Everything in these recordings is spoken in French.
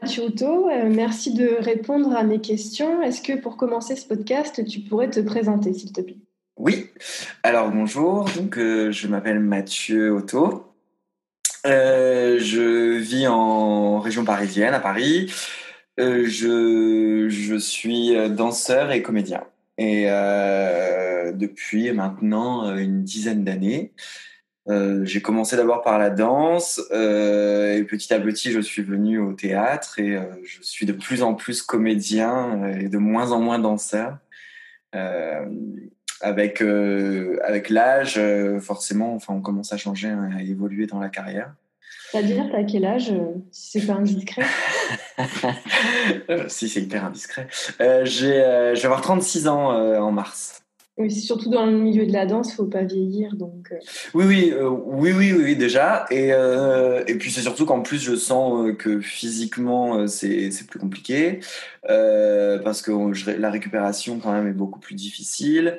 Mathieu Otto, euh, merci de répondre à mes questions. Est-ce que pour commencer ce podcast, tu pourrais te présenter s'il te plaît? Oui, alors bonjour, donc, euh, je m'appelle Mathieu Otto. Euh, je vis en région parisienne, à Paris. je, je, suis danseur et comédien. Et depuis maintenant une dizaine d'années. Euh, j'ai commencé d'abord par la danse euh, et petit à petit je suis venu au théâtre et euh, je suis de plus en plus comédien et de moins en moins danseur. avec avec l'âge, forcément, enfin on commence à changer, hein, à évoluer dans la carrière. C'est-à-dire, t'as quel âge, si c'est pas indiscret? Si, c'est hyper indiscret. j'ai, je vais avoir 36 ans en mars. Oui, surtout dans le milieu de la danse, faut pas vieillir, donc. Euh. Oui, oui, euh, oui, oui, oui, déjà. Et, euh, et puis c'est surtout qu'en plus, je sens que physiquement, c'est plus compliqué parce que la récupération quand même est beaucoup plus difficile.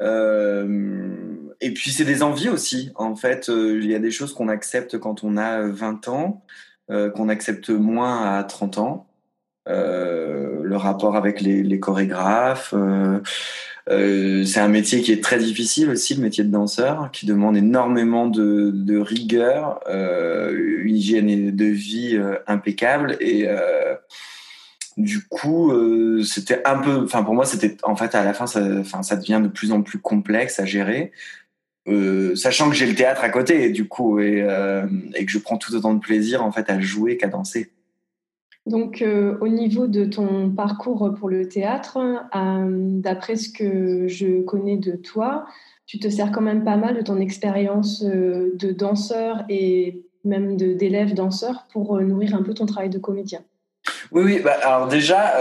et puis c'est des envies aussi. En fait, il y a des choses qu'on accepte quand on a 20 ans, qu'on accepte moins à 30 ans. le rapport avec les chorégraphes. Euh, c'est un métier qui est très difficile aussi, le métier de danseur, qui demande énormément de, de rigueur, euh, une hygiène de vie euh, impeccable et euh, du coup, euh, c'était un peu, enfin pour moi, c'était en fait à la fin, ça, ça devient de plus en plus complexe à gérer, sachant que j'ai le théâtre à côté, du coup, et, et que je prends tout autant de plaisir en fait à jouer qu'à danser. Donc, euh, au niveau de ton parcours pour le théâtre, euh, d'après ce que je connais de toi, tu te sers quand même pas mal de ton expérience euh, de danseur et même d'élève danseur pour nourrir un peu ton travail de comédien. Oui, oui. Bah, alors déjà,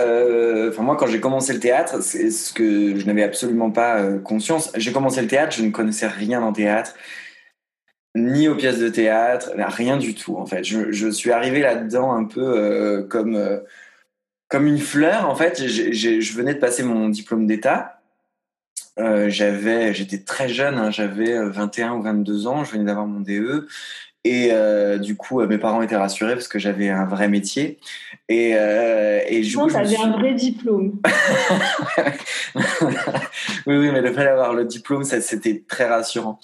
moi, quand j'ai commencé le théâtre, c'est ce que je n'avais absolument pas conscience. J'ai commencé le théâtre, je ne connaissais rien en théâtre ni aux pièces de théâtre, rien du tout en fait. Je, suis arrivé là-dedans un peu euh, comme euh, comme une fleur en fait. je venais de passer mon diplôme d'état. Euh, j'avais, j'étais très jeune, hein, j'avais 21 ou 22 ans, je venais d'avoir mon DE. Et euh, du coup, mes parents étaient rassurés parce que j'avais un vrai métier. Et, euh, et du coup, j'avais un vrai diplôme. oui, oui, mais le fait d'avoir le diplôme, ça, c'était très rassurant.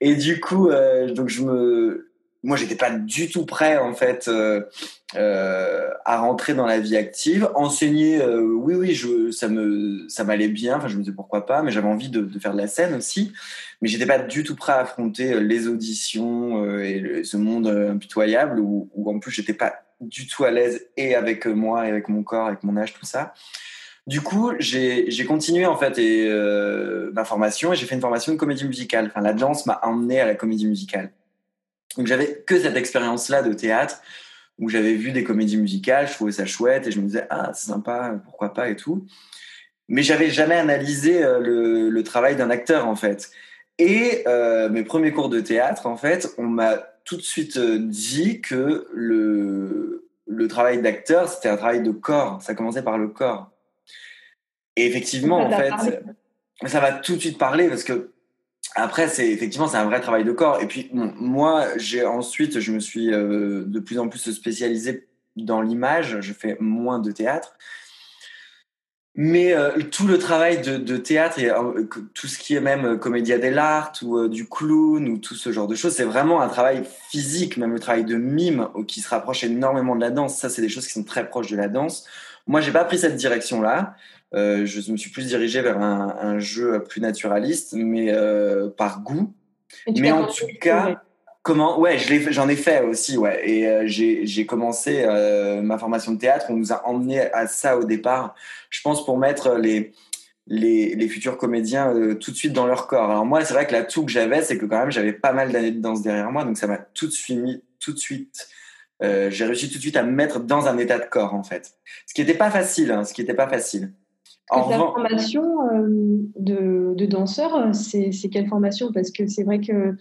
Et du coup, euh, donc je me, moi, j'étais pas du tout prêt en fait euh, euh, à rentrer dans la vie active. Enseigner, euh, oui, oui, je, ça me, ça m'allait bien. Enfin, je me disais pourquoi pas, mais j'avais envie de, de, faire de la scène aussi mais j'étais pas du tout prêt à affronter euh, les auditions euh, et ce monde euh, impitoyable où, où en plus j'étais pas du tout à l'aise et avec moi et avec mon corps, avec mon âge, tout ça. Du coup, j'ai continué en fait et, ma formation et j'ai fait une formation de comédie musicale. Enfin, la danse m'a emmené à la comédie musicale. Donc j'avais que cette expérience-là de théâtre où j'avais vu des comédies musicales, je trouvais ça chouette et je me disais ah c'est sympa, pourquoi pas? et tout. Mais j'avais jamais analysé le, le travail d'un acteur en fait. Et euh, mes premiers cours de théâtre, en fait, on m'a tout de suite euh, dit que le, le travail d'acteur, c'était un travail de corps. Ça commençait par le corps. Et effectivement, en fait, ça va tout de suite parler parce que après, c'est effectivement, c'est un vrai travail de corps. Et puis, moi, j'ai ensuite, je me suis euh, de plus en plus spécialisé dans l'image. Je fais moins de théâtre. Mais euh, tout le travail de, théâtre et euh, tout ce qui est même comédia dell'arte ou du clown ou tout ce genre de choses, c'est vraiment un travail physique, même le travail de mime qui se rapproche énormément de la danse. Ça, c'est des choses qui sont très proches de la danse. Moi, j'ai pas pris cette direction-là. je me suis plus dirigé vers un, un jeu plus naturaliste, mais par goût. Mais en tout cas, Comment Ouais, j'en ai, fait aussi, ouais. Et euh, j'ai commencé euh, ma formation de théâtre. On nous a emmené à ça au départ, je pense, pour mettre les, les, les futurs comédiens euh, tout de suite dans leur corps. Alors moi, c'est vrai que l'atout que j'avais, c'est que quand même, j'avais pas mal d'années de danse derrière moi, donc ça m'a tout de suite mis tout de suite euh, j'ai réussi tout de suite à me mettre dans un état de corps en fait. Ce qui n'était pas facile, hein, ce qui n'était pas facile. En la formation euh, de, de, danseur, c'est quelle formation? Parce que c'est vrai que,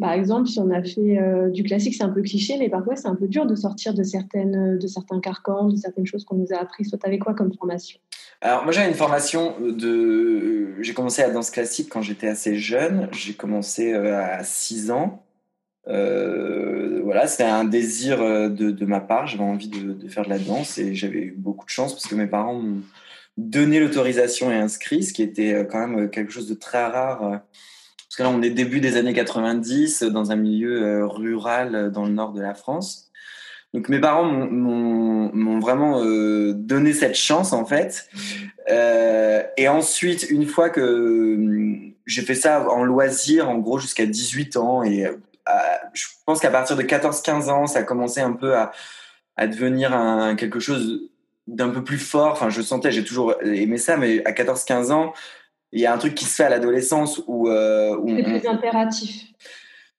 par exemple, si on a fait euh, du classique, c'est un peu cliché, mais parfois c'est un peu dur de sortir de, certaines, de certains carcans, de certaines choses qu'on nous a apprises. Toi, t'avais quoi comme formation? Alors moi j'avais une formation de... J'ai commencé à danse classique quand j'étais assez jeune. J'ai commencé à 6 ans. Euh, voilà, c'était un désir euh, de, de ma part. J'avais envie de, de, faire de la danse et j'avais eu beaucoup de chance parce que mes parents m'ont donné l'autorisation et inscrit, ce qui était euh, quand même quelque chose de très rare. Parce que là, on est début des années 90 dans un milieu rural dans le nord de la France. Donc mes parents m'ont vraiment euh, donné cette chance en fait. Euh, et ensuite, une fois que j'ai fait ça en loisir, en gros jusqu'à 18 ans, et je pense qu'à partir de 14-15 ans, ça a commencé un peu à, devenir quelque chose d'un peu plus fort. Enfin, je sentais, j'ai toujours aimé ça, mais à 14-15 ans, il y a un truc qui se fait à l'adolescence où, euh, c'est plus impératif.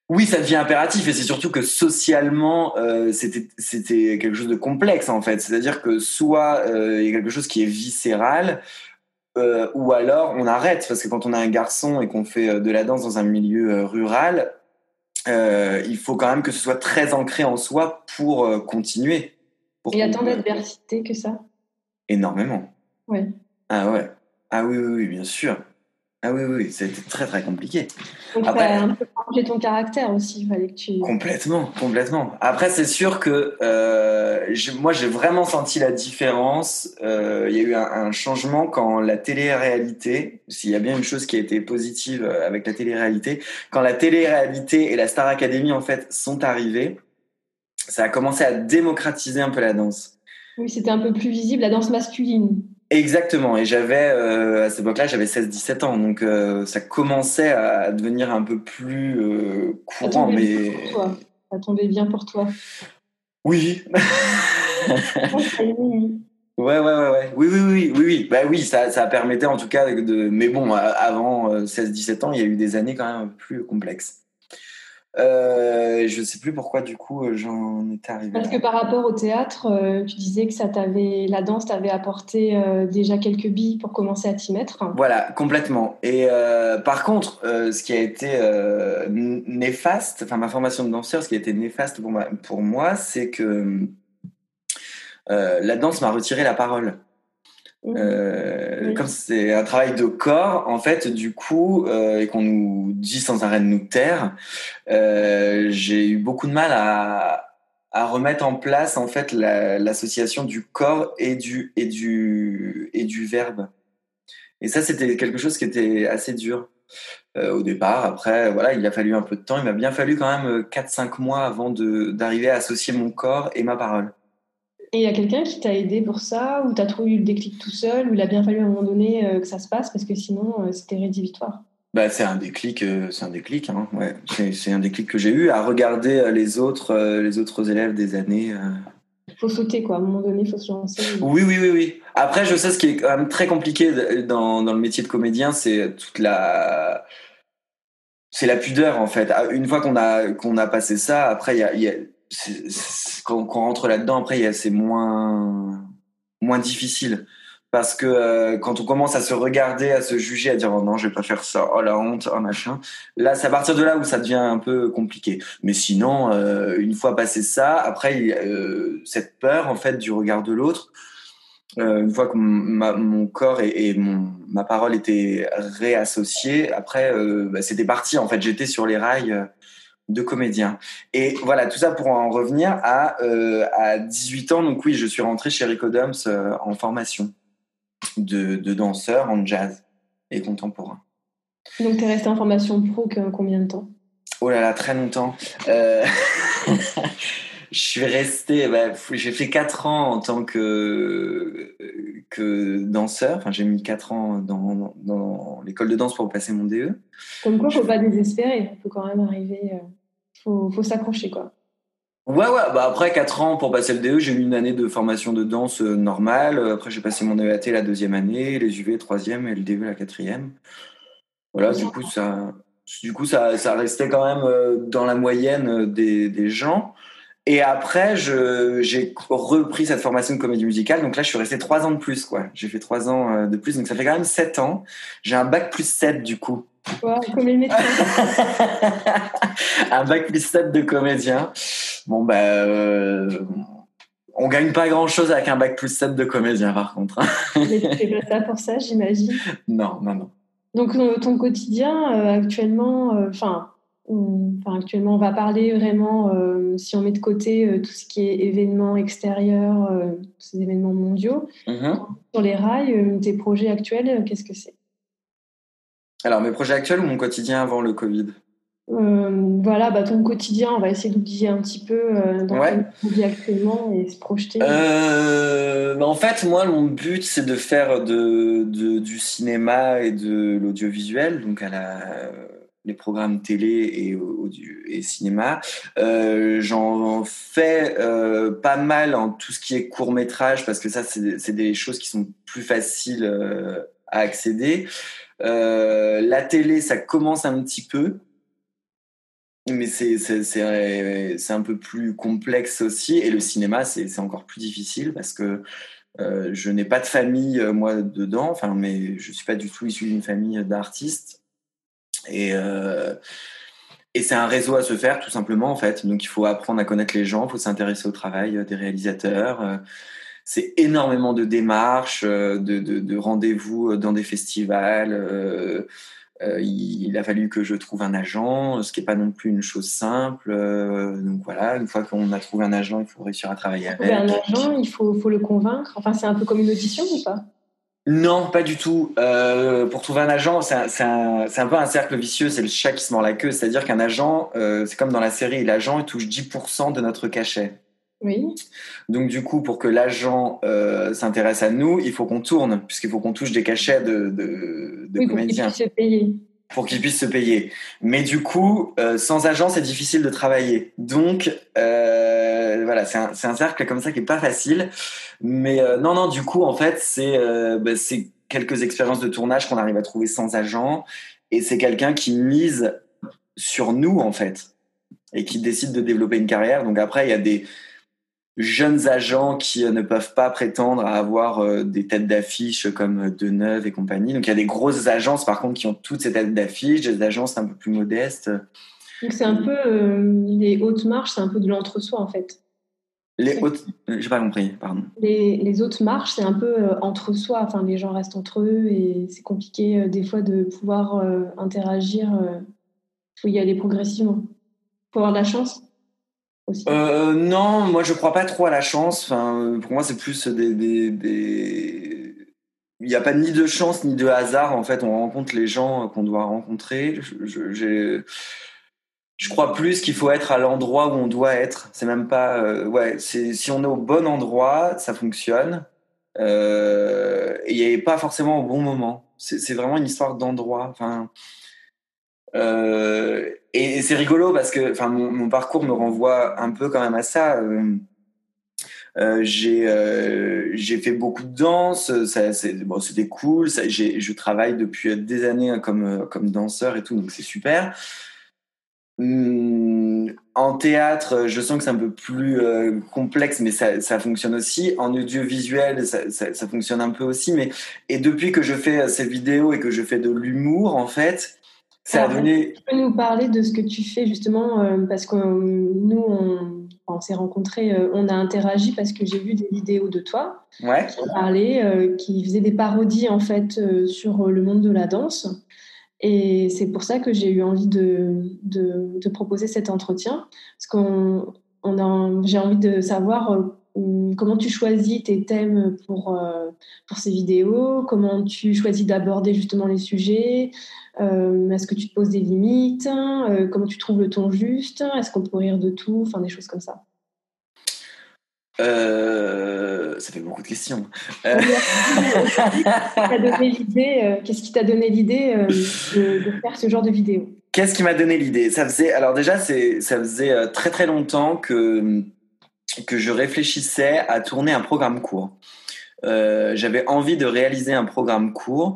Oui, ça devient impératif et c'est surtout que socialement, euh, c'était c'était quelque chose de complexe en fait. C'est-à-dire que soit euh, il y a quelque chose qui est viscéral, euh, ou alors on arrête parce que quand on a un garçon et qu'on fait de la danse dans un milieu rural, il faut quand même que ce soit très ancré en soi pour continuer. Il y a tant d'adversité que ça? Énormément. Oui. Ah ouais. Ah oui, oui, oui, bien sûr. Ah oui, oui, ça a été très, très compliqué. Donc, Après, un peu changer ton caractère aussi, il fallait que tu... Complètement, complètement. Après, c'est sûr que euh, moi, j'ai vraiment senti la différence. Euh, il y a eu un, un, changement quand la télé-réalité, s'il y a bien une chose qui a été positive euh, avec la télé-réalité, quand la télé-réalité et la Star Academy, en fait, sont arrivées, ça a commencé à démocratiser un peu la danse. Oui, c'était un peu plus visible, la danse masculine. Exactement, et j'avais euh, à cette époque-là, j'avais 16-17 ans, donc euh, ça commençait à devenir un peu plus euh, courant. mais ça tombait bien pour toi. Oui. ouais, ouais, ouais, ouais. Oui, oui, oui, oui, oui. Bah oui, ça, ça permettait en tout cas de. Mais bon, avant 16-17 ans, il y a eu des années quand même un peu plus complexes. Euh, je ne sais plus pourquoi du coup euh, j'en étais arrivé. Parce que par rapport au théâtre, euh, tu disais que ça t'avait, la danse t'avait apporté déjà quelques billes pour commencer à t'y mettre. Voilà, complètement. Et par contre, ce qui a été néfaste, enfin ma formation de danseur, ce qui a été néfaste pour, pour moi, c'est que la danse m'a retiré la parole. Euh, comme c'est un travail de corps, en fait, du coup, euh, et qu'on nous dit sans arrêt de nous taire, euh, j'ai eu beaucoup de mal à, à, remettre en place en fait l'association du corps et du et du et du verbe. Et ça, c'était quelque chose qui était assez dur euh, au départ. Après, voilà, il a fallu un peu de temps. Il m'a bien fallu quand même 4-5 mois avant d'arriver à associer mon corps et ma parole. Et il y a quelqu'un qui t'a aidé pour ça, ou t'as trouvé le déclic tout seul, ou il a bien fallu à un moment donné euh, que ça se passe, parce que sinon euh, c'était rédhibitoire? Bah, c'est un déclic, euh, c'est un déclic, hein, ouais. c'est un déclic que j'ai eu à regarder les autres, les autres élèves des années. Il faut sauter quoi, à un moment donné, il faut se lancer. Oui, oui, oui, oui. Après, je sais ce qui est quand même très compliqué dans, dans le métier de comédien, c'est toute la, c'est la pudeur en fait. Une fois qu'on a qu'on a passé ça, après il y a, y a quand, on rentre là-dedans, après, c'est moins, moins difficile. Parce que euh, quand on commence à se regarder, à se juger, à dire oh non, je vais pas faire ça, oh la honte, oh machin, là, c'est à partir de là où ça devient un peu compliqué. Mais sinon, euh, une fois passé ça, après, euh, cette peur en fait du regard de l'autre, une fois que mon corps et, ma parole étaient réassociés, après, bah, c'était parti. En fait, j'étais sur les rails de comédien. Et voilà, tout ça pour en revenir à, euh, à 18 ans. Donc oui, je suis rentré chez Rico Dums euh, en formation de, de, danseur en jazz et contemporain. Donc tu es resté en formation pro combien de temps? Oh là là, très longtemps. Euh... je suis resté, bah, j'ai fait 4 ans en tant que, que danseur. Enfin, j'ai mis 4 ans dans, dans l'école de danse pour passer mon DE. Comme quoi, il ne faut pas désespérer. Il faut quand même arriver. Euh, faut, faut s'accrocher, quoi. Ouais, ouais. Bah après 4 ans pour passer le DE, j'ai eu une année de formation de danse euh, normale. Après, j'ai passé mon EAT la deuxième année, les UV troisième et le DE la quatrième. Voilà, du coup, ça, du coup, ça, ça restait quand même euh, dans la moyenne des, gens. Et après, j'ai repris cette formation de comédie musicale. Donc là, je suis resté trois ans de plus, quoi. J'ai fait trois ans euh, de plus. Donc ça fait quand même sept ans. J'ai un bac plus 7 du coup. Wow, comme les médecins. un bac plus 7 de comédien. Bon, bah, euh, on gagne pas grand chose avec un bac plus 7 de comédien, par contre. Mais tu fais pas ça pour ça, j'imagine. Non, non, non. Donc, ton quotidien, euh, actuellement, enfin, Enfin, actuellement, on va parler vraiment, euh, si on met de côté euh, tout ce qui est événements extérieurs, euh, ces événements mondiaux, mhm. sur les rails, tes projets actuels, qu'est-ce que c'est? Alors, mes projets actuels ou mon quotidien avant le Covid? Voilà, bah, ton quotidien, on va essayer d'oublier un petit peu dans ouais. ton actuellement et se projeter. Bah, en fait, moi, mon but, c'est de faire de, de, du cinéma et de l'audiovisuel, donc à la les programmes télé et, audio, et cinéma. Euh, J'en fais euh, pas mal en tout ce qui est court métrage parce que ça, c'est des choses qui sont plus faciles euh, à accéder. Euh, la télé, ça commence un petit peu. Mais c'est un peu plus complexe aussi. Et le cinéma, c'est encore plus difficile parce que euh, je n'ai pas de famille, moi, dedans. Enfin, mais je suis pas du tout issu d'une famille d'artistes. Et, euh, et c'est un réseau à se faire, tout simplement, en fait. Donc, il faut apprendre à connaître les gens, il faut s'intéresser au travail des réalisateurs. Euh, c'est énormément de démarches, euh, de, de, de rendez-vous dans des festivals. Euh, il, a fallu que je trouve un agent, ce qui n'est pas non plus une chose simple. donc voilà, une fois qu'on a trouvé un agent, il faut réussir à travailler avec. Un agent, il faut, faut le convaincre. Enfin, c'est un peu comme une audition ou pas? Non, pas du tout. Euh, pour trouver un agent, c'est un, un, peu un cercle vicieux, c'est le chat qui se mord la queue. C'est-à-dire qu'un agent, euh, c'est comme dans la série, l'agent il touche 10% de notre cachet. Oui. Donc du coup, pour que l'agent euh, s'intéresse à nous, il faut qu'on tourne, puisqu'il faut qu'on touche des cachets de, de, de oui, comédiens. Pour qu'ils puissent se payer. Pour qu'ils puissent se payer. Mais du coup, euh, sans agent, c'est difficile de travailler. Donc euh, voilà, c'est un, un, cercle comme ça qui est pas facile. Mais non, non, du coup, en fait, c'est bah, quelques expériences de tournage qu'on arrive à trouver sans agent. Et c'est quelqu'un qui mise sur nous, en fait, et qui décide de développer une carrière. Donc après, il y a des jeunes agents qui euh, ne peuvent pas prétendre à avoir euh, des têtes d'affiche comme Deneuve et compagnie. Donc il y a des grosses agences, par contre, qui ont toutes ces têtes d'affiche, des agences un peu plus modestes. Donc c'est un peu les hautes marches, c'est un peu de l'entre-soi, en fait. Les hautes, j'ai pas compris, pardon. Les, les hautes marches, c'est un peu euh, entre soi. Enfin, les gens restent entre eux et c'est compliqué euh, des fois de pouvoir euh, interagir. Il faut y aller progressivement. Il faut avoir de la chance. Aussi. non, moi je crois pas trop à la chance. Enfin, pour moi, c'est plus des, des, des... Il n'y a pas ni de chance ni de hasard. En fait, on rencontre les gens qu'on doit rencontrer. J'ai je crois plus qu'il faut être à l'endroit où on doit être. C'est même pas. Euh, ouais, c'est si on est au bon endroit, ça fonctionne. Euh, et pas forcément au bon moment. C'est vraiment une histoire d'endroit. Enfin. Euh, et, c'est rigolo parce que, enfin, mon, parcours me renvoie un peu quand même à ça. Euh, euh j'ai j'ai fait beaucoup de danse, ça c'est bon, c'était cool. Ça, je travaille depuis des années comme comme danseur et tout, donc c'est super. Hmm, en théâtre, je sens que c'est un peu plus complexe, mais ça, ça, fonctionne aussi. En audiovisuel, ça, ça, ça, fonctionne un peu aussi. Mais et depuis que je fais ces vidéos et que je fais de l'humour, en fait, Tu peux nous parler de ce que tu fais justement euh, parce que nous, on, on s'est rencontrés, on a interagi parce que j'ai vu des vidéos de toi ouais. qui parlaient, qui faisaient des parodies en fait sur le monde de la danse. Et c'est pour ça que j'ai eu envie de, de, de, proposer cet entretien, parce qu'on on j'ai envie de savoir euh, comment tu choisis tes thèmes pour, euh, pour ces vidéos, comment tu choisis d'aborder justement les sujets, euh, est-ce que tu te poses des limites, comment tu trouves le ton juste, est-ce qu'on peut rire de tout, enfin des choses comme ça. Euh, ça fait beaucoup de questions. Euh... Qu'est-ce qui t'a donné l'idée euh, de, de, faire ce genre de vidéo? Qu'est-ce qui m'a donné l'idée? Ça faisait alors déjà c'est ça faisait euh, très très longtemps que que je réfléchissais à tourner un programme court. Euh, J'avais envie de réaliser un programme court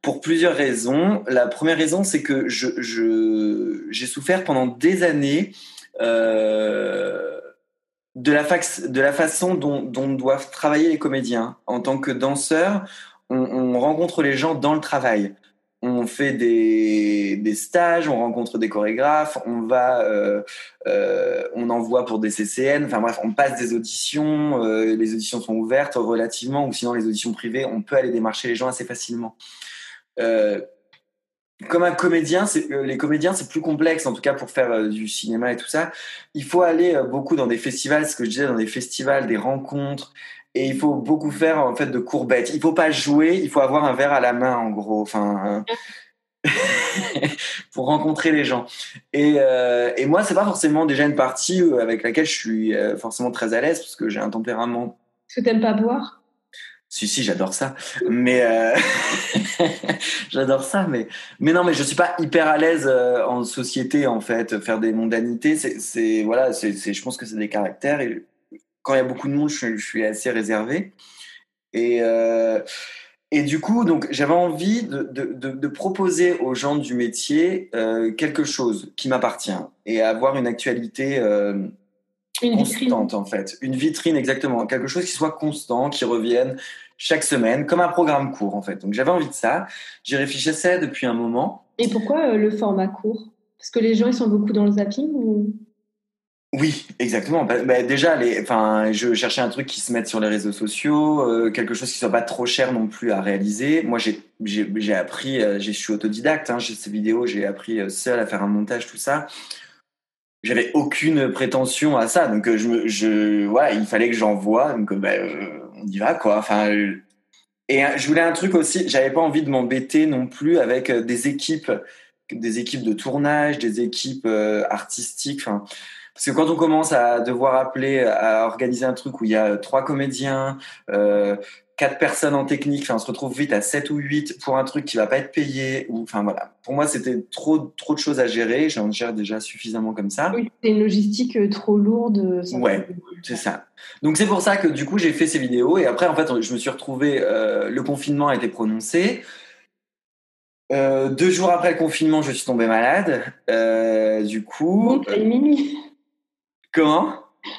pour plusieurs raisons. La première raison c'est que j'ai je, souffert pendant des années. Euh, de la, de la façon dont, doivent travailler les comédiens. En tant que danseur, on, rencontre les gens dans le travail. On fait des, stages, on rencontre des chorégraphes, on va, euh, euh, on envoie pour des CCN. Enfin bref, on passe des auditions. Euh, les auditions sont ouvertes relativement, ou sinon les auditions privées, on peut aller démarcher les gens assez facilement comme un comédien, les comédiens, c'est plus complexe, en tout cas pour faire du cinéma et tout ça. Il faut aller beaucoup dans des festivals, ce que je disais, dans des festivals, des rencontres, et il faut beaucoup faire en fait de courbettes. Il faut pas jouer, il faut avoir un verre à la main, en gros, enfin, pour rencontrer les gens. Et, et moi, c'est pas forcément déjà une partie avec laquelle je suis forcément très à l'aise, parce que j'ai un tempérament. Est-ce que t'aimes pas boire? Si, si, j'adore ça. Mais euh, j'adore ça. Mais, mais non, mais je suis pas hyper à l'aise euh, en société, en fait. Faire des mondanités, c'est, voilà, c'est, je pense que c'est des caractères. Et quand il y a beaucoup de monde, je, suis assez réservé. Et, euh, et du coup, donc, j'avais envie de, de, de, proposer aux gens du métier quelque chose qui m'appartient et avoir une actualité une constante en fait. Une vitrine exactement, quelque chose qui soit constant, qui revienne chaque semaine, comme un programme court en fait. Donc j'avais envie de ça. J'y réfléchissais depuis un moment. Et pourquoi euh, le format court? Parce que les gens ils sont beaucoup dans le zapping ou... Oui, exactement. Bah, bah, déjà, enfin, je cherchais un truc qui se mette sur les réseaux sociaux, euh, quelque chose qui soit pas trop cher non plus à réaliser. Moi, j'ai, appris, euh, je suis autodidacte. Hein, j'ai ces vidéos, j'ai appris seul à faire un montage, tout ça j'avais aucune prétention à ça donc euh, je je voilà il fallait que j'envoie donc euh, bah, euh, on y va quoi enfin et je voulais un truc aussi j'avais pas envie de m'embêter non plus avec des équipes des équipes de tournage des équipes artistiques enfin parce que quand on commence à devoir appeler à organiser un truc où il y a trois comédiens euh, quatre personnes en technique, enfin, on se retrouve vite à 7 ou 8 pour un truc qui va pas être payé. Ou, enfin, voilà. Pour moi, c'était trop, trop de choses à gérer. J'en gère déjà suffisamment comme ça. Oui, c'est une logistique euh, trop lourde. Euh, ouais, c'est ça. Donc, c'est pour ça que du coup, j'ai fait ces vidéos. Et après, en fait, je me suis retrouvé, euh, le confinement a été prononcé. deux jours après le confinement, je suis tombé malade. du coup. Bon minuit. Comment?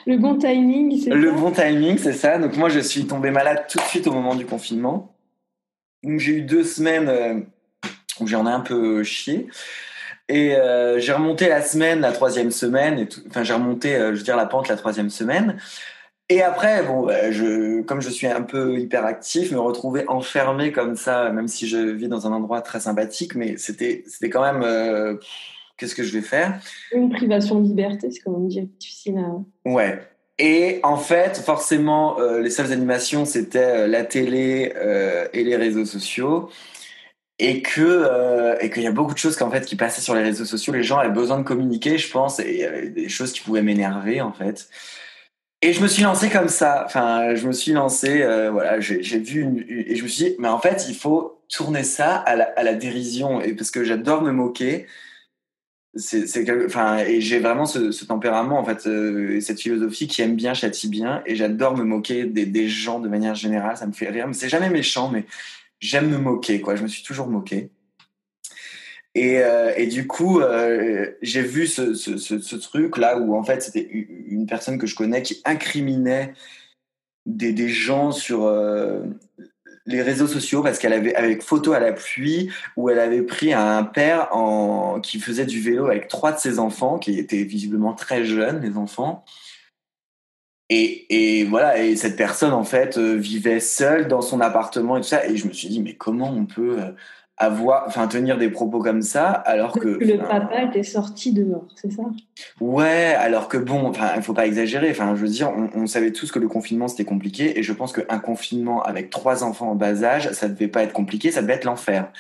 Le bon timing, c'est Le bon timing, c'est ça. Donc moi, je suis tombé malade tout de suite au moment du confinement. Donc j'ai eu deux semaines euh, où j'en ai un peu chié. Et euh, j'ai remonté la semaine, la troisième semaine, et enfin j'ai remonté, euh, je veux dire, la pente la troisième semaine. Et après, bon, je, comme je suis un peu hyperactif, me retrouver enfermé comme ça, même si je vis dans un endroit très sympathique, mais c'était, c'était quand même qu'est-ce que je vais faire? Une privation de liberté, c'est comme on dit, difficile à... Ouais. Et en fait, forcément, euh, les seules animations, c'était euh, la télé euh, et les réseaux sociaux. Et que et qu'il y a beaucoup de choses qu'en fait qui passaient sur les réseaux sociaux. Les gens avaient besoin de communiquer, je pense, et il y avait des choses qui pouvaient m'énerver en fait. Et je me suis lancé comme ça. Enfin, je me suis lancé, voilà, j'ai vu une, et je me suis dit, mais en fait, il faut tourner ça à la, à la dérision, et parce que j'adore me moquer c'est enfin et j'ai vraiment ce, ce, tempérament en fait euh, cette philosophie qui aime bien châtie bien et j'adore me moquer des, des, gens de manière générale ça me fait rire mais c'est jamais méchant mais j'aime me moquer quoi je me suis toujours moqué. Et, euh, et du coup euh, j'ai vu ce, ce, ce, truc là où en fait c'était une personne que je connais qui incriminait des, des gens sur les réseaux sociaux parce qu'elle avait avec photo à la pluie où elle avait pris un père en qui faisait du vélo avec trois de ses enfants qui étaient visiblement très jeunes les enfants. Et, et voilà et cette personne en fait euh, vivait seule dans son appartement et tout ça. Et je me suis dit mais comment on peut euh, avoir, enfin tenir des propos comme ça, alors que, le papa était sorti dehors, c'est ça? Ouais, alors que bon, enfin il faut pas exagérer. Enfin, je veux dire, on, savait tous que le confinement c'était compliqué, et je pense qu'un confinement avec trois enfants en bas âge, ça devait pas être compliqué, ça devait être l'enfer.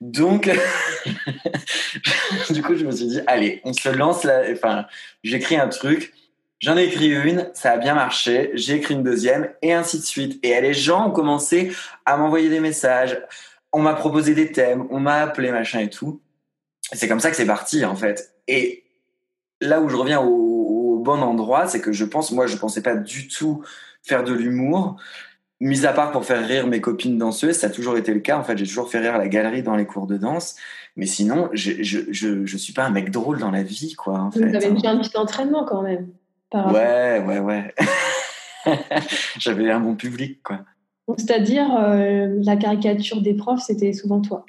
Donc, du coup, je me suis dit, allez, on se lance là. Enfin, j'écris un truc. J'en ai écrit une, ça a bien marché, j'ai écrit une deuxième, et ainsi de suite. Et les gens ont commencé à m'envoyer des messages, on m'a proposé des thèmes, on m'a appelé, machin et tout. C'est comme ça que c'est parti, en fait. Et là où je reviens au, bon endroit, c'est que je pense, moi, je pensais pas du tout faire de l'humour. Mis à part pour faire rire mes copines danseuses, ça a toujours été le cas. En fait, j'ai toujours fait rire la galerie dans les cours de danse. Mais sinon, je, je, je, suis pas un mec drôle dans la vie, quoi. En Vous avez hein. un petit entraînement quand même. Ouais, ouais, ouais. J'avais un bon public, quoi. C'est-à-dire, la caricature des profs, c'était souvent toi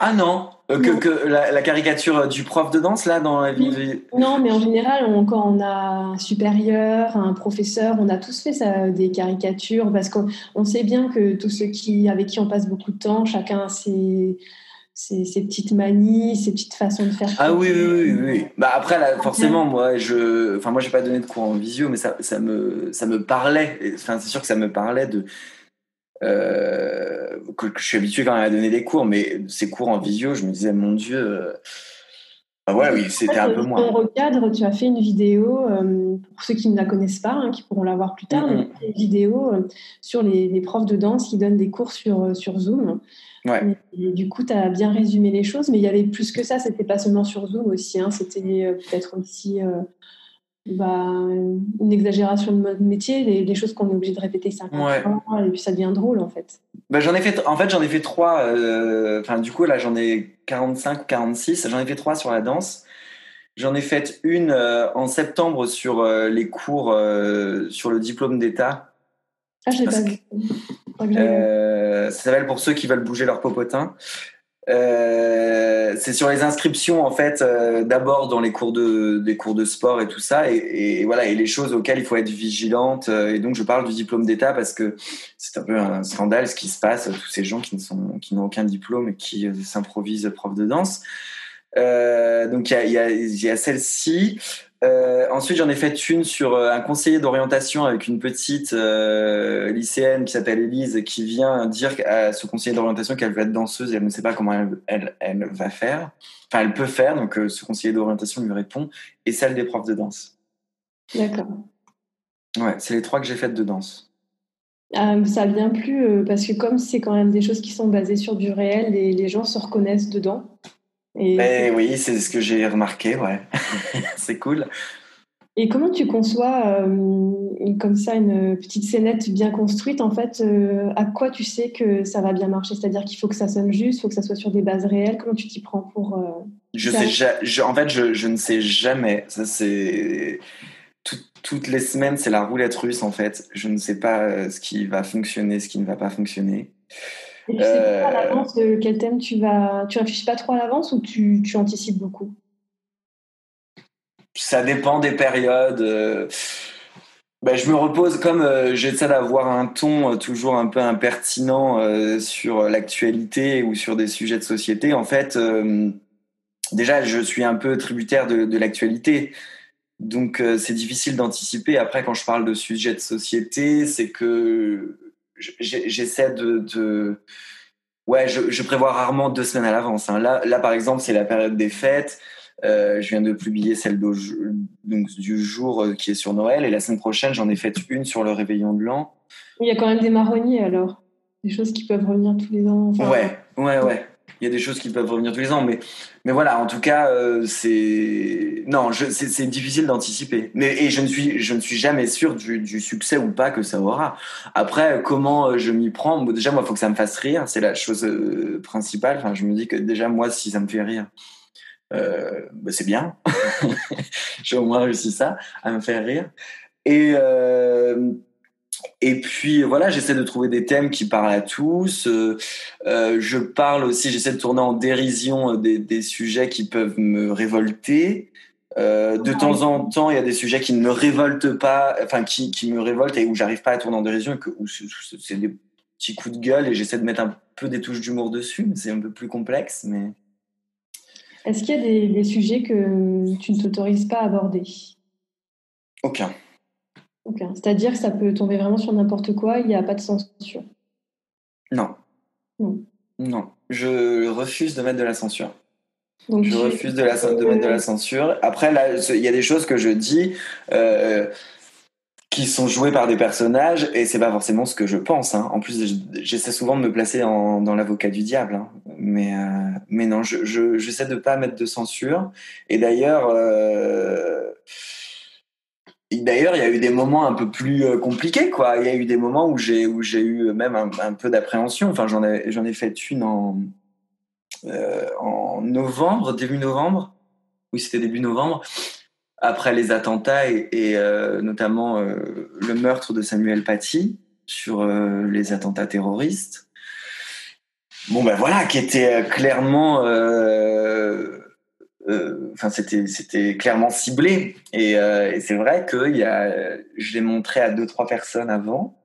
ah non, euh, que, que la, caricature du prof de danse là dans la vie. Non, mais en général, quand on a un supérieur, un professeur, on a tous fait ça, des caricatures parce qu'on sait bien que tous ceux qui avec qui on passe beaucoup de temps, chacun a ses, ses, petites manies, ses petites façons de faire. Ah oui, oui, oui, oui. Bah après, là, forcément, moi, je, enfin, moi, j'ai pas donné de cours en visio, mais ça, ça me, ça me parlait. Enfin, c'est sûr que ça me parlait de euh, que, je suis habitué quand même à donner des cours, mais ces cours en visio, je me disais, mon Dieu. Euh, bah ouais, oui, c'était un peu moins. Dans recadre, tu as fait une vidéo, euh, pour ceux qui ne la connaissent pas, hein, qui pourront la voir plus tard, une vidéo sur les, profs de danse qui donnent des cours sur, sur Zoom. Ouais. Et, du coup, tu as bien résumé les choses, mais il y avait plus que ça, c'était pas seulement sur Zoom aussi, hein, c'était peut-être aussi bah, une exagération de mode métier, des, choses qu'on est obligé de répéter 50 fois, et puis ça devient drôle en fait. Bah, j'en ai fait, en fait, j'en ai fait trois. Euh, enfin, du coup, là, j'en ai 45 ou 46. J'en ai fait trois sur la danse. J'en ai fait une euh, en septembre sur euh, les cours sur le diplôme d'État. Ah, je l'ai pas vu. ça s'appelle pour ceux qui veulent bouger leur popotin. Euh, c'est sur les inscriptions en fait euh, d'abord dans les cours de des cours de sport et tout ça et, voilà et les choses auxquelles il faut être vigilante euh, et donc je parle du diplôme d'état parce que c'est un peu un scandale ce qui se passe tous ces gens qui ne sont qui n'ont aucun diplôme et qui s'improvisent prof de danse donc il y a, y a, y a celle-ci euh, ensuite, j'en ai fait une sur euh, un conseiller d'orientation avec une petite euh, lycéenne qui s'appelle Elise, qui vient dire à ce conseiller d'orientation qu'elle veut être danseuse et elle ne sait pas comment elle, elle, elle va faire. Enfin, elle peut faire, donc euh, ce conseiller d'orientation lui répond, et celle des profs de danse. D'accord. Ouais, c'est les trois que j'ai faites de danse. ça vient plus parce que comme c'est quand même des choses qui sont basées sur du réel, et les gens se reconnaissent dedans. Et ben oui, c'est ce que j'ai remarqué, ouais. c'est cool. Et comment tu conçois euh, comme ça une petite scénette bien construite En fait, euh, à quoi tu sais que ça va bien marcher? C'est-à-dire qu'il faut que ça sonne juste, il faut que ça soit sur des bases réelles. Comment tu t'y prends pour euh, Je sais, en fait, je, je, ne sais jamais. Ça c'est toutes les semaines, c'est la roulette russe en fait. Je ne sais pas ce qui va fonctionner, ce qui ne va pas fonctionner. Et tu sais pas à l'avance quel thème tu vas. Tu réfléchis pas trop à l'avance ou tu, tu anticipes beaucoup? Ça dépend des périodes. Euh, ben, je me repose comme euh, j'essaie d'avoir un ton euh, toujours un peu impertinent sur l'actualité ou sur des sujets de société. En fait, déjà, je suis un peu tributaire de, de l'actualité. Donc, c'est difficile d'anticiper. Après, quand je parle de sujets de société, c'est que j'essaie de, ouais, je, prévois rarement deux semaines à l'avance. Hein. Là, là, par exemple, c'est la période des fêtes. Euh, je viens de publier celle donc, du jour euh, qui est sur Noël et la semaine prochaine, j'en ai fait une sur le réveillon de l'an. Il y a quand même des marronniers alors, des choses qui peuvent revenir tous les ans. ouais, ouais, ouais il y a des choses qui peuvent revenir tous les ans, mais mais voilà, en tout cas, euh, c'est non, c'est difficile d'anticiper. Mais et je ne suis je ne suis jamais sûr du, succès ou pas que ça aura. Après, comment euh, je m'y prends? Déjà, moi, il faut que ça me fasse rire, c'est la chose euh, principale. Enfin, je me dis que déjà moi, si ça me fait rire, bah, c'est bien. J'ai au moins réussi ça, à me faire rire. Et et puis voilà, j'essaie de trouver des thèmes qui parlent à tous. Euh, euh, je parle aussi, j'essaie de tourner en dérision des, des, sujets qui peuvent me révolter. Euh, de temps en temps, il y a des sujets qui ne me révoltent pas, enfin qui, qui me révoltent et où j'arrive pas à tourner en dérision, que, où c'est des petits coups de gueule et j'essaie de mettre un peu des touches d'humour dessus. C'est un peu plus complexe, mais. Est-ce qu'il y a des, des sujets que tu ne t'autorises pas à aborder? Aucun. C'est-à-dire que ça peut tomber vraiment sur n'importe quoi, il n'y a pas de censure. Non. Non. Je refuse de mettre de la censure. je refuse de, la, de mettre de la censure. Après, là, il y a des choses que je dis euh, qui sont jouées par des personnages et c'est pas forcément ce que je pense. Hein. En plus, j'essaie souvent de me placer dans l'avocat du diable. Hein. Mais, euh, mais non, j'essaie je, je, de pas mettre de censure. Et d'ailleurs, euh, D'ailleurs, il y a eu des moments un peu plus euh, compliqués, quoi. Il y a eu des moments où j'ai eu même un, peu d'appréhension. Enfin, j'en ai fait une euh, en novembre, début novembre. Oui, c'était début novembre. après les attentats et, notamment le meurtre de Samuel Paty sur les attentats terroristes. Bon ben voilà, qui était clairement euh, enfin c'était c'était clairement ciblé. Et, euh, et c'est vrai que il y a je l'ai montré à deux trois personnes avant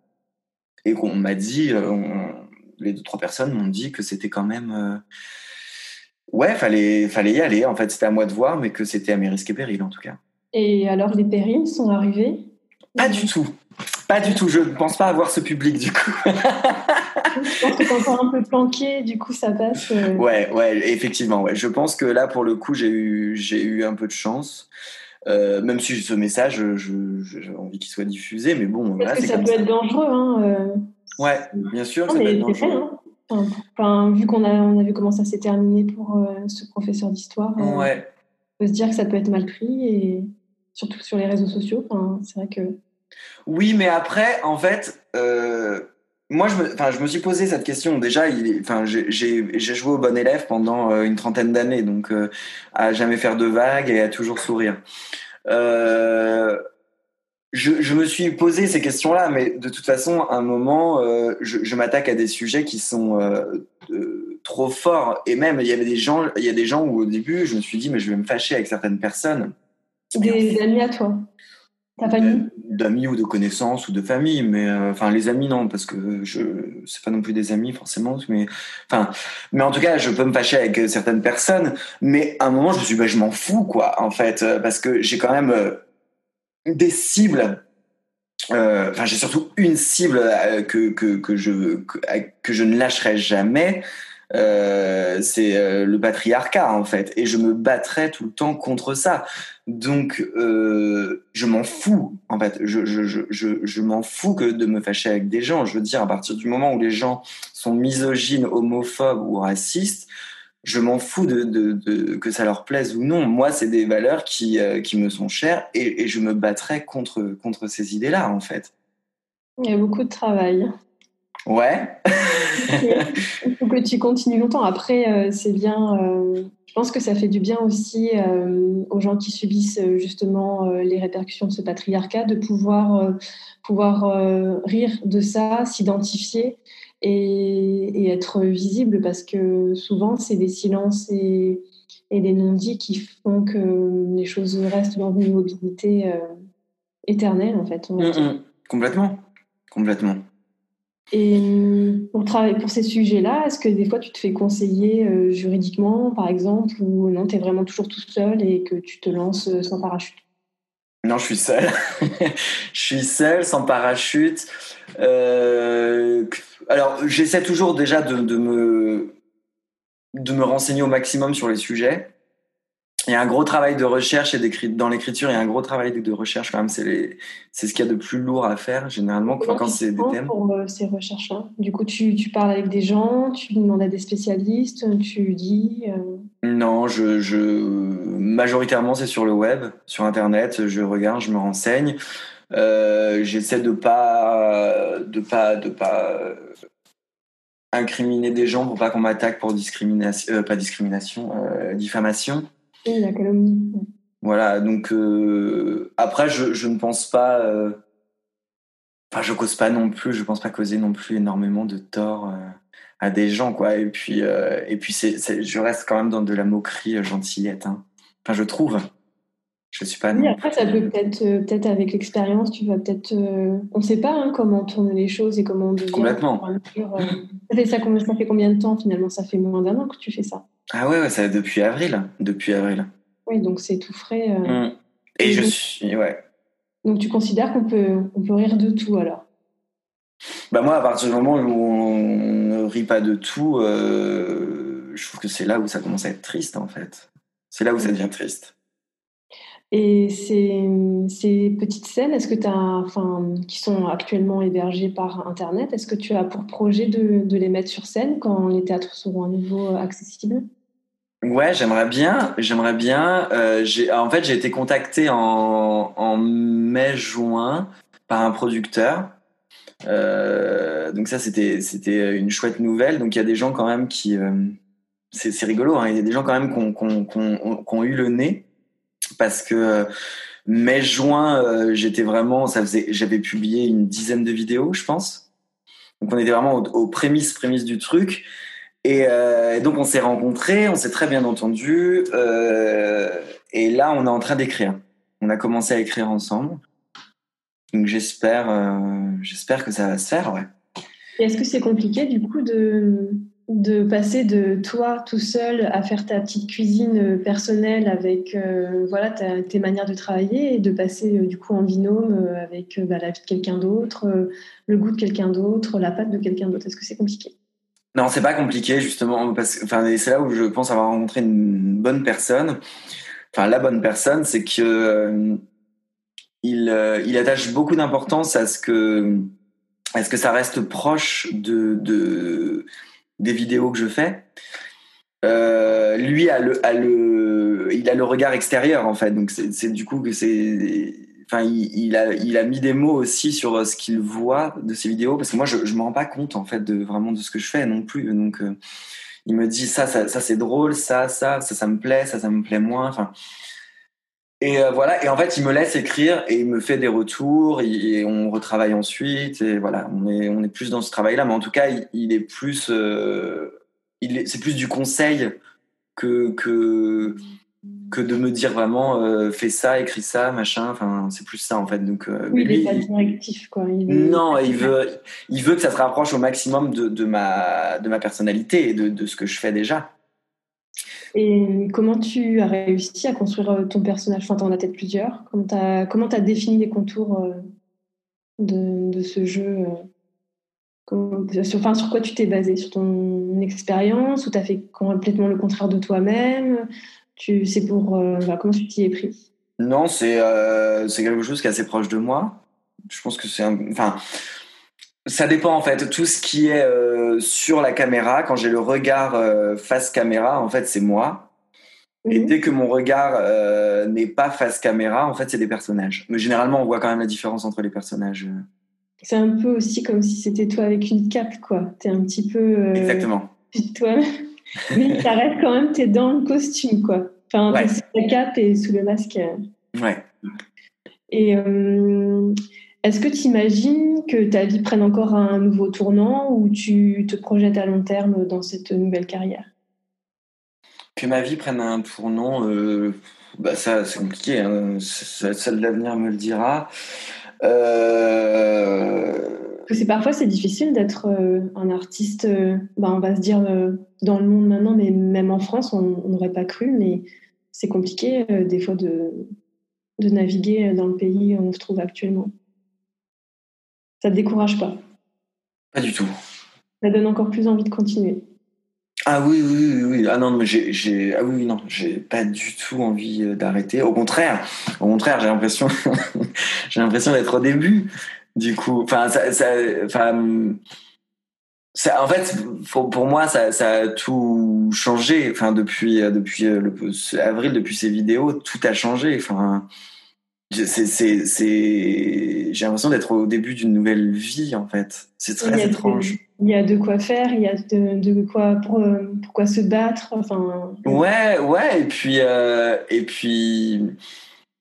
et qu'on m'a dit euh, les deux trois personnes m'ont dit que c'était quand même ouais fallait fallait y aller en fait. C'était à moi de voir mais que c'était à mes risques et périls en tout cas. Et alors les périls sont arrivés? Pas du tout. Pas du tout. Je ne pense pas avoir ce public du coup je pense que t'es encore un peu planqué, du coup ça passe. Euh. Ouais, ouais, effectivement. Ouais. Je pense que là, pour le coup, j'ai eu, j'ai eu un peu de chance. Euh, même si ce message, j'ai envie qu'il soit diffusé, mais bon. Parce que ça peut être dangereux. Hein, euh. Ouais, bien sûr, ça peut être dangereux. Hein. Enfin, vu qu'on a, on a vu comment ça s'est terminé pour ce professeur d'histoire, ouais. on peut se dire que ça peut être mal pris, et surtout sur les réseaux sociaux. Enfin, c'est vrai que. Oui, mais après, en fait, moi, je me, je me suis posé cette question. Déjà, enfin, j'ai joué au bon élève pendant euh, une trentaine d'années, donc euh, à jamais faire de vagues et à toujours sourire. Euh, je, je, me suis posé ces questions-là, mais de toute façon, à un moment, je, je m'attaque à des sujets qui sont trop forts. Et même, il y avait des gens, il y a des gens où au début, je me suis dit, mais je vais me fâcher avec certaines personnes. Des amis à toi? D'amis ou de connaissances ou de famille, mais euh, enfin les amis non parce que je c'est pas non plus des amis forcément, mais enfin mais en tout cas je peux me fâcher avec certaines personnes, mais à un moment je me suis dit, bah, je m'en fous quoi en fait euh, parce que j'ai quand même euh, des cibles enfin j'ai surtout une cible que, que, que je que, que, je ne lâcherai jamais euh, c'est euh, le patriarcat en fait. Et je me battrai tout le temps contre ça. Donc euh, je m'en fous en fait. Je, je, je, je, m'en fous que de me fâcher avec des gens. Je veux dire à partir du moment où les gens sont misogynes homophobes ou racistes je m'en fous de, de, de, que ça leur plaise ou non. Moi c'est des valeurs qui, euh, qui me sont chères et, et je me battrai contre, contre ces idées là en fait. Il y a beaucoup de travail Ouais. Il faut que tu continues longtemps. Après, euh, c'est bien. Euh, je pense que ça fait du bien aussi euh, aux gens qui subissent justement les répercussions de ce patriarcat de pouvoir, pouvoir rire de ça, s'identifier et, et, être visible parce que souvent, c'est des silences et, et des non-dits qui font que les choses restent dans une immobilité éternelle en fait. Mm, mm. Complètement. Complètement. Et euh, pour travailler pour ces sujets-là, est-ce que des fois tu te fais conseiller euh, juridiquement, par exemple, ou non, tu es vraiment toujours tout seul et que tu te lances euh, sans parachute? Non, je suis seul. je suis seul, sans parachute. alors, j'essaie toujours déjà de, de, me, de me renseigner au maximum sur les sujets il y a un gros travail de recherche et dans l'écriture, il y a un gros travail de, recherche quand même. C'est c'est ce qu'il y a de plus lourd à faire généralement quand, c'est des thèmes. Pour euh, ces recherches-là, du coup, tu, tu, parles avec des gens, tu demandes à des spécialistes, tu dis. Euh? Non, je, je majoritairement c'est sur le web, sur internet. Je regarde, je me renseigne. Euh, j'essaie de pas de pas de pas incriminer des gens pour pas qu'on m'attaque pour discrimination, pas discrimination, diffamation la calomnie. Voilà, donc euh, après, je, je, ne pense pas. Euh, enfin, je cause pas non plus, je pense pas causer non plus énormément de tort euh, à des gens, quoi. Et puis, et puis c'est, je reste quand même dans de la moquerie gentillette. Hein. Enfin, je trouve. Je suis pas. Oui, après, ça peut peut-être, peut-être avec l'expérience, tu vas peut-être. on ne sait pas hein, comment tournent les choses et comment on devient. Complètement. ça, fait ça, ça fait combien de temps finalement? Ça fait moins d'un an que tu fais ça. Ah ouais, ouais ça depuis avril, depuis avril. Oui, donc c'est tout frais. Euh. Mmh. Et, je suis, ouais. Donc tu considères qu'on peut, on peut rire de tout alors? Bah moi, à partir du moment où on ne rit pas de tout, euh, je trouve que c'est là où ça commence à être triste en fait. C'est là où ça devient triste. Et ces, ces petites scènes, est-ce que tu as, enfin, qui sont actuellement hébergées par Internet, est-ce que tu as pour projet de, de les mettre sur scène quand les théâtres seront à nouveau accessibles? Ouais, j'aimerais bien. J'aimerais bien. Euh, en fait, j'ai été contacté en, en mai-juin par un producteur. Euh, donc ça, c'était c'était une chouette nouvelle. Donc il y a des gens quand même qui, euh, c'est rigolo. Hein, il y a des gens quand même qui ont, eu le nez parce que mai juin, j'étais vraiment, ça faisait, j'avais publié une dizaine de vidéos, je pense. Donc on était vraiment aux, prémices, prémices du truc. Et, donc on s'est rencontrés, on s'est très bien entendus. et là, on est en train d'écrire. On a commencé à écrire ensemble. Donc j'espère, j'espère que ça va se faire. Est-ce que c'est compliqué du coup de, passer de toi tout seul à faire ta petite cuisine personnelle avec euh, voilà tes manières de travailler et de passer euh, du coup en binôme euh, avec bah, la vie de quelqu'un d'autre, le goût de quelqu'un d'autre, la pâte de quelqu'un d'autre? Est-ce que c'est compliqué? Non, c'est pas compliqué justement parce enfin c'est là où je pense avoir rencontré une bonne personne. Enfin la bonne personne, c'est que il, il attache beaucoup d'importance à ce que est-ce que ça reste proche de, de des vidéos que je fais euh, Lui il a le regard extérieur en fait. Donc c'est du coup que c'est, enfin il, a, il a mis des mots aussi sur euh, ce qu'il voit de ces vidéos parce que moi je, je me rends pas compte en fait de vraiment de ce que je fais non plus. Donc euh, il me dit ça, ça, ça c'est drôle, ça, ça, ça, ça me plaît, ça, ça me plaît moins. Enfin et euh, voilà, et en fait, il me laisse écrire et il me fait des retours et, on retravaille ensuite. Et voilà, on est, on est plus dans ce travail-là, mais en tout cas, il, est plus, euh, il c'est plus du conseil que que que de me dire vraiment euh, fais ça, écris ça, machin. Enfin, c'est plus ça en fait. Donc, euh, oui, il est pas directif quoi. Non, il veut, il veut que ça se rapproche au maximum de, de ma de ma personnalité et de, de ce que je fais déjà. Et comment tu as réussi à construire euh, ton personnage? Enfin, tu en as peut-être plusieurs. Comment tu as, comment as défini les contours de, de ce jeu sur, enfin, sur quoi tu t'es basé? Sur ton expérience ou tu as fait complètement le contraire de toi-même? Tu, C'est pour. Bah, comment tu t'y es pris? Non, c'est c'est quelque chose qui est assez proche de moi. Je pense que c'est Enfin ça dépend en fait. Tout ce qui est euh, sur la caméra, quand j'ai le regard euh, face caméra, en fait, c'est moi. Et dès que mon regard euh, n'est pas face caméra, en fait, c'est des personnages. Mais généralement, on voit quand même la différence entre les personnages. C'est un peu aussi comme si c'était toi avec une cape, quoi. T'es un petit peu. Exactement. Toi, mais ça reste quand même, t'es dans le costume, quoi. Enfin, ouais. sous la cape et sous le masque. Ouais. Et est-ce que tu imagines que ta vie prenne encore un nouveau tournant ou tu te projettes à long terme dans cette nouvelle carrière? Que ma vie prenne un tournant, euh, bah ça c'est compliqué, hein. seul l'avenir me le dira. Euh... C'est parfois c'est difficile d'être euh, un artiste, euh, bah, on va se dire dans le monde maintenant, mais même en France on n'aurait pas cru, mais c'est compliqué des fois de, de naviguer dans le pays où on se trouve actuellement. Ça te décourage pas? Pas du tout. Ça donne encore plus envie de continuer. Ah oui, oui, oui, Ah non, mais j'ai, ah oui, non, j'ai pas du tout envie euh, d'arrêter. Au contraire, au contraire, j'ai l'impression, j'ai l'impression d'être au début. Du coup, enfin, ça, ça, enfin, ça, en fait, pour, moi, ça, ça, a tout changé. Enfin, depuis, euh, depuis euh, le, avril, depuis ces vidéos, tout a changé. Enfin, c'est, j'ai l'impression d'être au début d'une nouvelle vie en fait. C'est très étrange. il y a de quoi faire, il y a de, quoi pour, pourquoi se battre. Enfin. Ouais, ouais. Et puis euh, et puis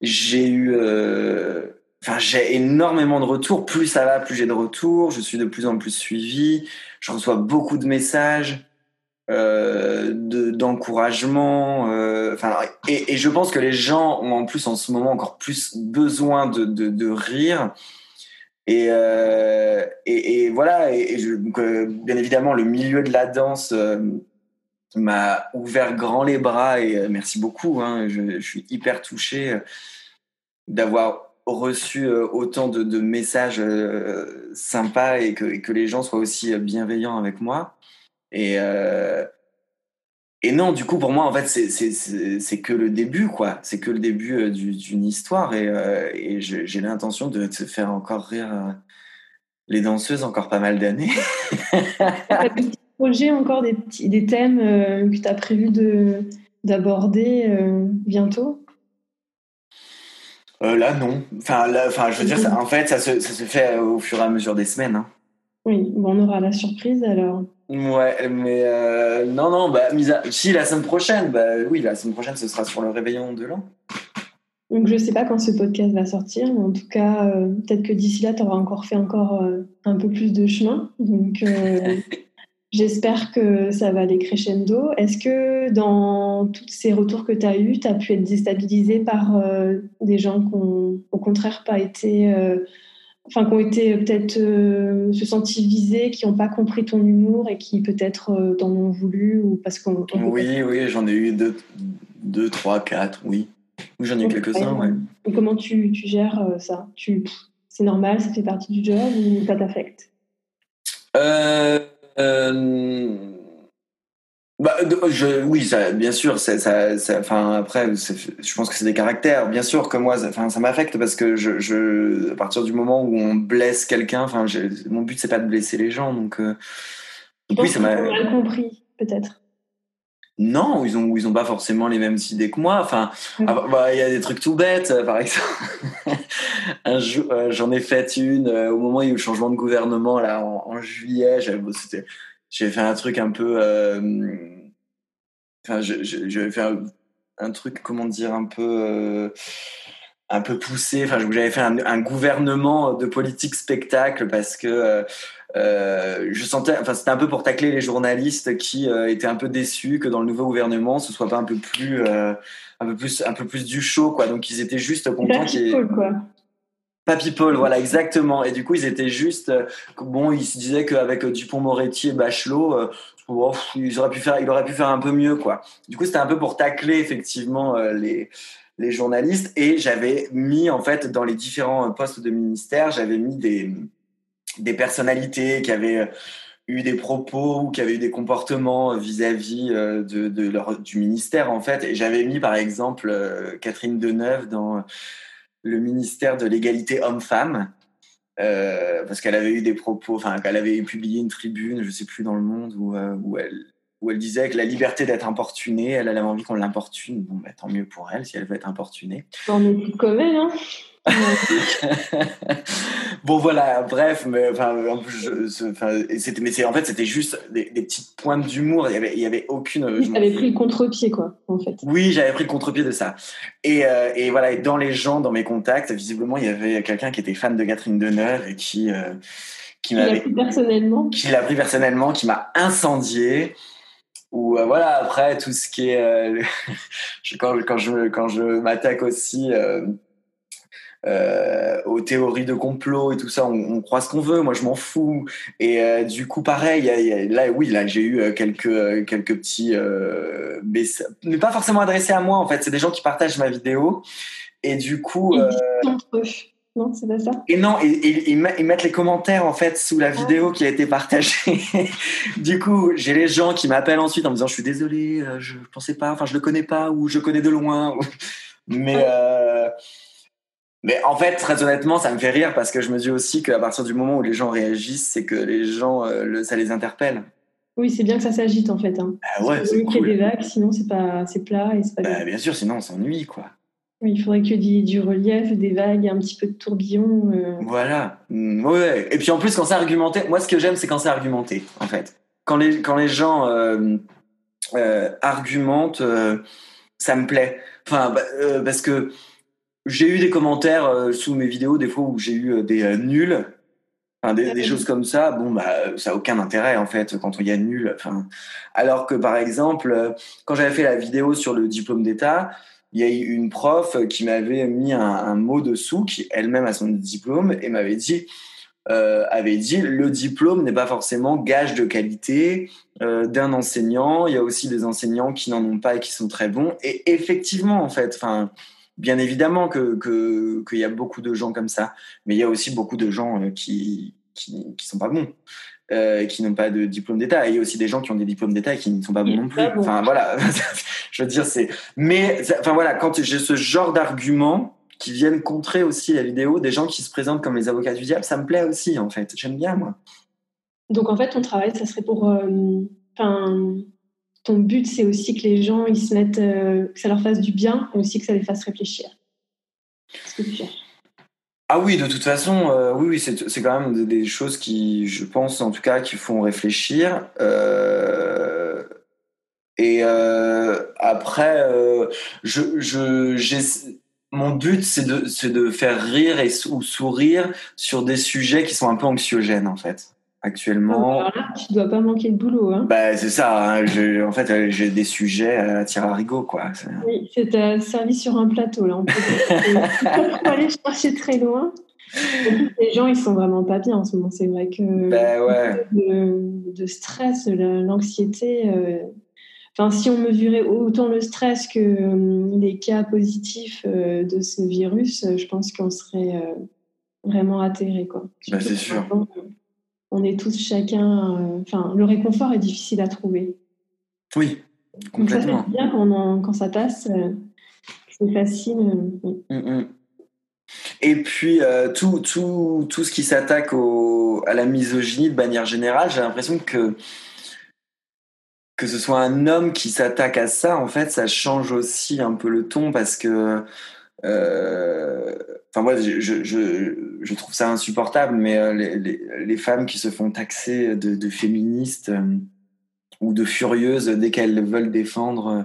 j'ai eu, euh, j'ai énormément de retours. Plus ça va, plus j'ai de retours. Je suis de plus en plus suivi. Je reçois beaucoup de messages. Euh, d'encouragement. Euh, enfin, et, je pense que les gens ont en plus en ce moment encore plus besoin de, de, rire. Et, euh, et, et, voilà. Et, euh, bien évidemment, le milieu de la danse m'a ouvert grand les bras et merci beaucoup. Hein, je, je, suis hyper touché d'avoir reçu autant de, messages sympas et que, les gens soient aussi bienveillants avec moi. Et, euh, et non, du coup, pour moi, en fait, c'est que le début, quoi. C'est que le début euh, d'une histoire. Et, euh, j'ai l'intention de te faire encore rire les danseuses encore pas mal d'années. des projets, encore des, des thèmes que tu as prévu d'aborder bientôt? Là, non. Enfin, là, enfin je veux dire, ça, en fait, ça se, ça se, fait au fur et à mesure des semaines. Hein. Oui, bon, on aura la surprise alors. Ouais, mais euh, non, non, bah, si la semaine prochaine, bah oui, la semaine prochaine, ce sera sur le réveillon de l'an. Donc je ne sais pas quand ce podcast va sortir, mais en tout cas, peut-être que d'ici là, tu auras encore fait encore un peu plus de chemin. Donc J'espère que ça va aller crescendo. Est-ce que dans tous ces retours que tu as eus, tu as pu être déstabilisé par euh, des gens qui ont au contraire pas été, euh, enfin qui ont été peut-être euh, se sentis visés, qui n'ont pas compris ton humour et qui peut-être t'en ont voulu ou parce qu'on. Oui, oui, j'en ai eu deux, deux, trois, quatre, oui. J'en ai eu quelques-uns, ouais. Et comment tu, tu gères ça? Tu, C'est normal, ça fait partie du job ou ça t'affecte? Euh bah, je, oui, ça, bien sûr. Ça, ça, enfin, après, je pense que c'est des caractères. Bien sûr que moi, enfin, ça m'affecte parce que je, je, à partir du moment où on blesse quelqu'un, enfin, mon but c'est pas de blesser les gens, donc. Euh, oui, ça m'a. mal compris, peut-être. Non, ils ont, ils ont pas forcément les mêmes idées que moi. Enfin, ah, bah, il y a des trucs tout bêtes, par exemple. un jour, euh, j'en ai fait une euh, au moment où il y a eu le changement de gouvernement là en, juillet. J'ai fait un truc un peu. Euh, enfin, j'avais fait un, un, truc, comment dire, un peu un peu poussé. Enfin, j'avais fait un, un, gouvernement de politique spectacle parce que euh, je sentais, enfin, c'était un peu pour tacler les journalistes qui euh, étaient un peu déçus que dans le nouveau gouvernement, ce soit pas un peu plus, euh, un peu plus, un peu plus du show, quoi. Donc, ils étaient juste contents qu'il quoi. Pas people, voilà, exactement. Et du coup, ils étaient juste, bon, ils se disaient qu'avec Dupont-Moretti et Bachelot, oh, ils auraient pu faire, il aurait pu faire un peu mieux, quoi. Du coup, c'était un peu pour tacler effectivement les les journalistes et j'avais mis en fait dans les différents postes de ministère, j'avais mis des des personnalités qui avaient euh, eu des propos ou qui avaient eu des comportements vis-à-vis euh, de, leur, du ministère en fait. Et j'avais mis par exemple euh, Catherine Deneuve dans le ministère de l'égalité homme-femme. parce qu'elle avait eu des propos, enfin qu'elle avait publié une tribune, je sais plus dans le monde où, où elle où elle disait que la liberté d'être importunée, elle, avait envie qu'on l'importune. Bon, bah, tant mieux pour elle si elle veut être importunée. On est comme elle, hein bon voilà, bref, mais enfin, c'était, mais c'est en fait c'était juste des, des petites pointes d'humour. Il y avait, il y avait aucune. Oui, j'avais pris le contre-pied quoi, en fait. Oui, j'avais pris le contre-pied de ça. Et, euh, et voilà, et dans les gens, dans mes contacts, visiblement, il y avait quelqu'un qui était fan de Catherine Deneuve et qui euh, qui m'avait pris personnellement, qui l'a pris personnellement, qui m'a incendié ou euh, voilà après tout ce qui est quand, quand je quand je m'attaque aussi euh, aux théories de complot et tout ça, on, croit ce qu'on veut. Moi, je m'en fous. Et euh, du coup, pareil, là, oui, là, j'ai eu euh, quelques quelques petits, mais, pas forcément adressés à moi. En fait, c'est des gens qui partagent ma vidéo. Et du coup, non, c'est pas ça? Et non, ils mettent les commentaires en fait sous la ah. vidéo qui a été partagée. du coup, j'ai les gens qui m'appellent ensuite en me disant je suis désolé, je pensais pas, enfin je le connais pas ou je connais de loin. Mais mais en fait, très honnêtement, ça me fait rire parce que je me dis aussi qu'à partir du moment où les gens réagissent, c'est que les gens, euh, ça les interpelle. Oui, c'est bien que ça s'agite en fait. Hein. Bah ouais, c'est cool. des vagues, sinon c'est pas, c'est plat et c'est pas. Bah, bien sûr, sinon on s'ennuie quoi. Oui, il faudrait que du, du relief, des vagues, un petit peu de tourbillon. Euh. Voilà. Mm, ouais. Et puis en plus, quand c'est argumenté, moi ce que j'aime, c'est quand c'est argumenté en fait. Quand les quand les gens euh, argumentent, ça me plaît. Enfin, bah, parce que j'ai eu des commentaires euh, sous mes vidéos, des fois où j'ai eu euh, des euh, nuls, enfin, des, des, choses comme ça. Bon, bah, ça n'a aucun intérêt en fait quand il y a nul. Enfin, alors que par exemple, quand j'avais fait la vidéo sur le diplôme d'État, il y a eu une prof qui m'avait mis un, un, mot dessous, qui elle-même a son diplôme, et m'avait dit, euh, avait dit, le diplôme n'est pas forcément gage de qualité euh, d'un enseignant. Il y a aussi des enseignants qui n'en ont pas et qui sont très bons. Et effectivement, en fait, enfin bien évidemment que qu'il y a beaucoup de gens comme ça, mais il y a aussi beaucoup de gens euh, qui qui, qui sont pas bons. Euh, qui n'ont pas de diplôme d'État. Et il y a aussi des gens qui ont des diplômes d'État et qui ne sont pas bons non plus. Enfin voilà, je veux dire c'est. Mais enfin voilà, quand j'ai ce genre d'arguments qui viennent contrer aussi la vidéo, des gens qui se présentent comme les avocats du diable, ça me plaît aussi en fait. J'aime bien moi. Donc en fait, ton travail, ça serait pour, euh, enfin, ton but, c'est aussi que les gens, ils se mettent, euh, que ça leur fasse du bien, mais aussi que ça les fasse réfléchir. Ah oui, de toute façon, euh, oui, oui, c'est quand même des, choses qui, je pense en tout cas, qui font réfléchir. Euh, et après, je, je, mon but, c'est de, faire rire ou sourire sur des sujets qui sont un peu anxiogènes, en fait actuellement. Alors là, tu dois pas manquer de boulot. Hein. Bah, c'est ça. Hein. en fait, euh, j'ai des sujets à tirer à rigot, quoi. Oui, c'est servi sur un plateau, là. On peut pas aller chercher très loin. Les gens, ils sont vraiment pas bien en ce moment. C'est vrai que bah, ouais. de, de, stress, l'anxiété. Euh, enfin, si on mesurait autant le stress que euh, les cas positifs de ce virus, je pense qu'on serait vraiment atterré, quoi. Bah, c'est sûr on est tous chacun. Euh, enfin, le réconfort est difficile à trouver. Oui, complètement. ça bien quand, ça passe. Euh, c'est facile. Euh, mm, mm. Et puis tout, tout, tout ce qui s'attaque à la misogynie de manière générale, j'ai l'impression que que ce soit un homme qui s'attaque à ça, en fait, ça change aussi un peu le ton parce que Enfin, moi, je, trouve ça insupportable, mais euh, les, femmes qui se font taxer de, de féministes euh, ou de furieuses dès qu'elles veulent défendre euh,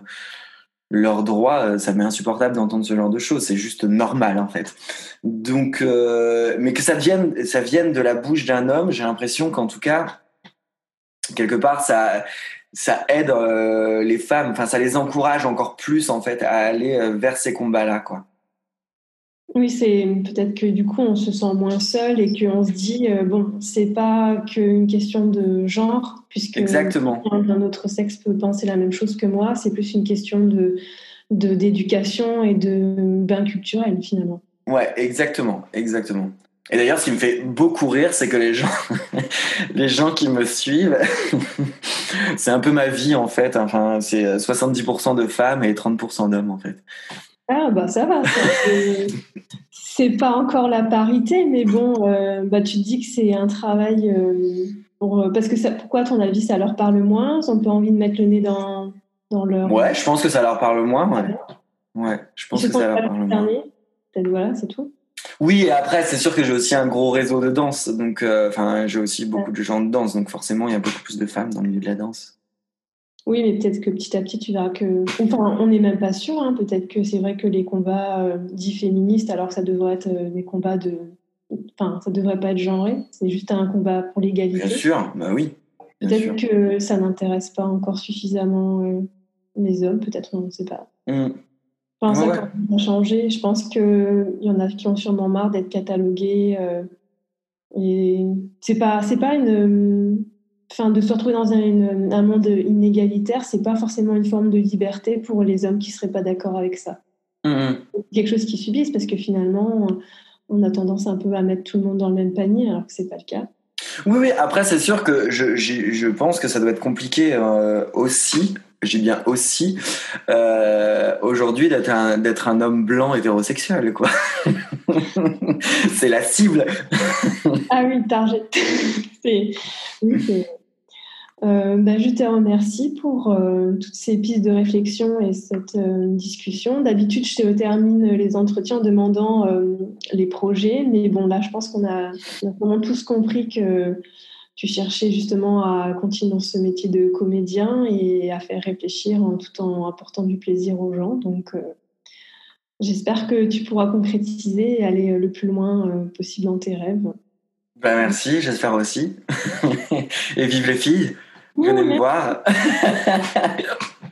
leurs droits, ça m'est insupportable d'entendre ce genre de choses. C'est juste normal, en fait. Donc, mais que ça vienne, ça vienne de la bouche d'un homme, j'ai l'impression qu'en tout cas, quelque part, ça, ça aide les femmes, enfin, ça les encourage encore plus, en fait, à aller vers ces combats-là, quoi. Oui, c'est peut-être que du coup on se sent moins seul et qu'on se dit euh, bon, c'est pas qu'une question de genre puisque Exactement. d'un autre sexe peut penser la même chose que moi, c'est plus une question de d'éducation et de bain culturel finalement. Ouais, exactement, exactement. Et d'ailleurs, ce qui me fait beaucoup rire, c'est que les gens, les gens qui me suivent, c'est un peu ma vie en fait. Enfin, c'est 70% de femmes et 30% d'hommes en fait. Ah bah ça va. c'est pas encore la parité, mais bon, euh, bah tu te dis que c'est un travail euh, pour euh, parce que ça, pourquoi à ton avis ça leur parle moins? Ils ont pas envie de mettre le nez dans dans leur. Ouais, je pense que ça leur parle moins. Ouais, ouais je pense que ça leur parle moins. Peut-être voilà, c'est tout. Oui, et après, c'est sûr que j'ai aussi un gros réseau de danse, donc enfin, j'ai aussi beaucoup de gens de danse, donc forcément, il y a beaucoup plus de femmes dans le milieu de la danse. Oui, mais peut-être que petit à petit, tu verras que. Enfin, on n'est même pas sûr. Hein. Peut-être que c'est vrai que les combats euh, dits féministes, alors que ça devrait être euh, des combats de. Enfin, ça devrait pas être genré. C'est juste un combat pour l'égalité. Bien sûr, bah oui. Peut-être que ça n'intéresse pas encore suffisamment euh, les hommes. Peut-être, on ne sait pas. Mmh. Enfin, ça a changé. Je pense qu'il y en a qui ont sûrement marre d'être catalogués. et c'est pas, c'est pas une enfin, de se retrouver dans un, un monde inégalitaire, c'est pas forcément une forme de liberté pour les hommes qui seraient pas d'accord avec ça. Mm-hmm. Quelque chose qu'ils subissent parce que finalement, on a tendance un peu à mettre tout le monde dans le même panier alors que c'est pas le cas. Oui, oui. Après, c'est sûr que je, je, pense que ça doit être compliqué euh, aussi. J'ai bien aussi euh, aujourd'hui d'être un, d'être un homme blanc hétérosexuel, quoi. c'est la cible. ah oui, target. oui, c'est, euh, bah, je te remercie pour euh, toutes ces pistes de réflexion et cette euh, discussion. D'habitude, je termine les entretiens en demandant les projets, mais bon, là, je pense qu'on a, vraiment tous compris que tu cherchais justement à continuer dans ce métier de comédien et à faire réfléchir tout en apportant du plaisir aux gens. Donc, j'espère que tu pourras concrétiser et aller le plus loin possible dans tes rêves. Ben merci, j'espère aussi. et vive les filles Venez me voir.